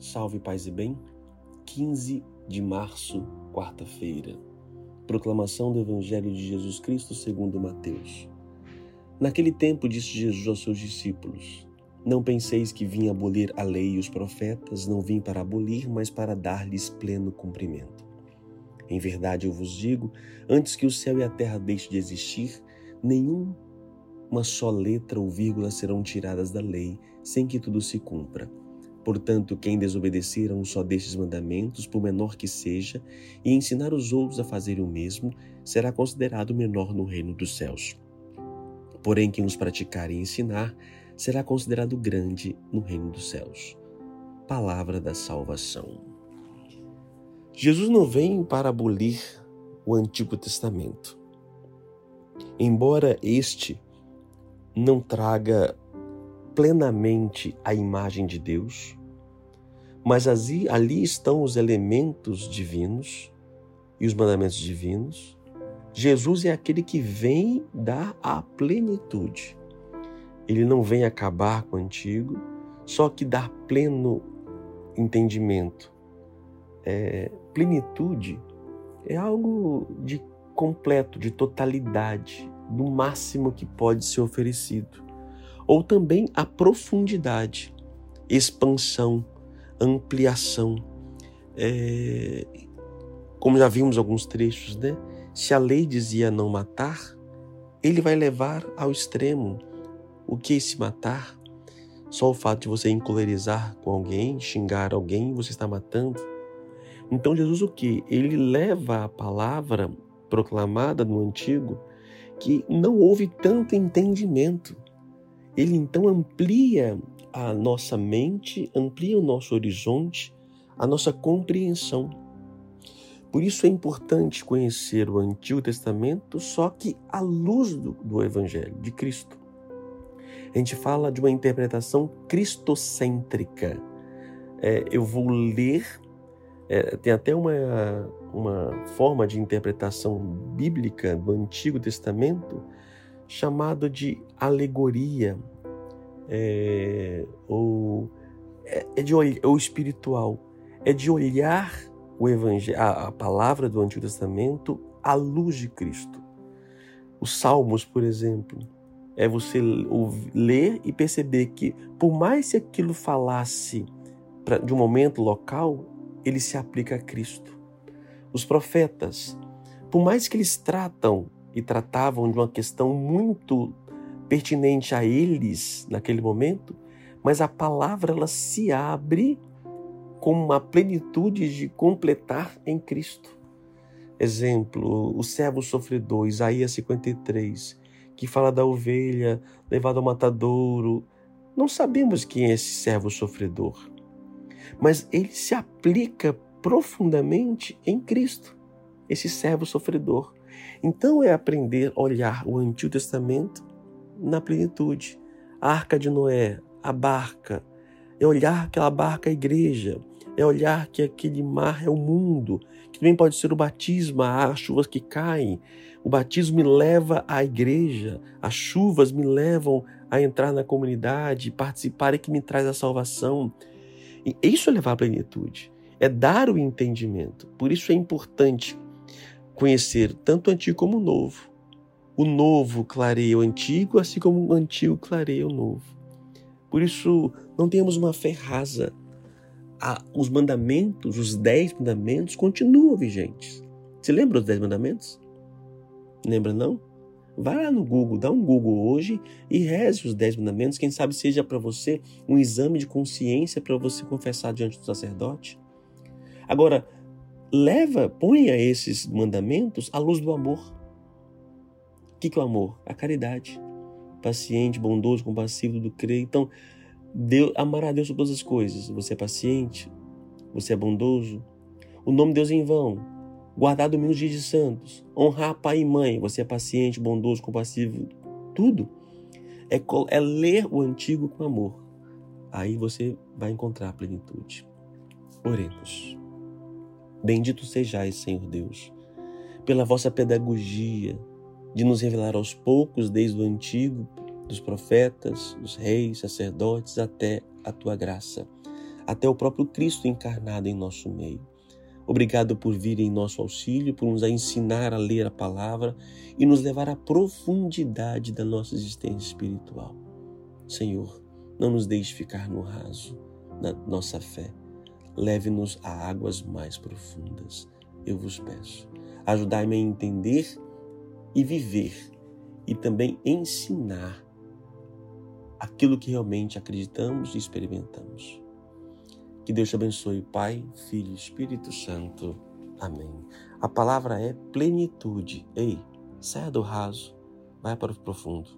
Salve paz e bem. 15 de março, quarta-feira. Proclamação do Evangelho de Jesus Cristo segundo Mateus. Naquele tempo disse Jesus aos seus discípulos: Não penseis que vim abolir a lei e os profetas, não vim para abolir, mas para dar-lhes pleno cumprimento. Em verdade eu vos digo, antes que o céu e a terra deixem de existir, nenhum uma só letra ou vírgula serão tiradas da lei, sem que tudo se cumpra. Portanto, quem desobedecer a um só destes mandamentos, por menor que seja, e ensinar os outros a fazerem o mesmo, será considerado menor no reino dos céus. Porém, quem os praticar e ensinar, será considerado grande no reino dos céus. Palavra da salvação. Jesus não vem para abolir o Antigo Testamento. Embora este não traga plenamente a imagem de Deus, mas ali, ali estão os elementos divinos e os mandamentos divinos. Jesus é aquele que vem dar a plenitude. Ele não vem acabar com o antigo, só que dar pleno entendimento. É, plenitude é algo de completo, de totalidade, do máximo que pode ser oferecido. Ou também a profundidade, expansão, ampliação. É, como já vimos alguns trechos, né? Se a lei dizia não matar, ele vai levar ao extremo. O que é esse matar? Só o fato de você encolerizar com alguém, xingar alguém, você está matando. Então Jesus o que? Ele leva a palavra proclamada no antigo que não houve tanto entendimento. Ele então amplia a nossa mente, amplia o nosso horizonte, a nossa compreensão. Por isso é importante conhecer o Antigo Testamento, só que à luz do, do Evangelho de Cristo. A gente fala de uma interpretação cristocêntrica. É, eu vou ler, é, tem até uma, uma forma de interpretação bíblica do Antigo Testamento chamado de alegoria, é, ou é, é de ou espiritual, é de olhar o evangelho, a, a palavra do Antigo Testamento à luz de Cristo. Os Salmos, por exemplo, é você ler e perceber que, por mais que aquilo falasse de um momento local, ele se aplica a Cristo. Os profetas, por mais que eles tratam e tratavam de uma questão muito pertinente a eles naquele momento, mas a palavra ela se abre com uma plenitude de completar em Cristo. Exemplo, o servo sofredor, Isaías 53, que fala da ovelha levada ao matadouro. Não sabemos quem é esse servo sofredor, mas ele se aplica profundamente em Cristo, esse servo sofredor. Então é aprender a olhar o Antigo Testamento na plenitude. A arca de Noé, a barca, é olhar aquela barca a igreja, é olhar que aquele mar é o mundo, que também pode ser o batismo, as chuvas que caem. O batismo me leva à igreja, as chuvas me levam a entrar na comunidade, participar e que me traz a salvação. E isso é levar à plenitude, é dar o entendimento. Por isso é importante conhecer tanto o antigo como o novo. O novo clareia o antigo, assim como o antigo clareia o novo. Por isso, não temos uma fé rasa. os mandamentos, os dez mandamentos, continuam vigentes. Você lembra dos dez mandamentos? Lembra não? Vai lá no Google, dá um Google hoje e reze os dez mandamentos. Quem sabe seja para você um exame de consciência para você confessar diante do sacerdote. Agora, leva, ponha esses mandamentos à luz do amor. O que, que é o amor? A caridade. Paciente, bondoso, compassivo, do crer. Então, Deus, amar a Deus sobre todas as coisas. Você é paciente, você é bondoso. O nome de Deus é em vão. Guardar domingos dias de santos. Honrar pai e mãe. Você é paciente, bondoso, compassivo. Tudo. É, é ler o antigo com amor. Aí você vai encontrar a plenitude. Oremos. Bendito sejais, Senhor Deus, pela vossa pedagogia de nos revelar aos poucos, desde o antigo, dos profetas, dos reis, sacerdotes, até a tua graça. até o próprio Cristo encarnado em nosso meio. Obrigado por vir em nosso auxílio, por nos ensinar a ler a palavra e nos levar à profundidade da nossa existência espiritual. Senhor, não nos deixe ficar no raso na nossa fé. Leve-nos a águas mais profundas. Eu vos peço. Ajudai-me a entender e viver e também ensinar aquilo que realmente acreditamos e experimentamos. Que Deus te abençoe, Pai, Filho e Espírito Santo. Amém. A palavra é plenitude. Ei, saia do raso, vai para o profundo.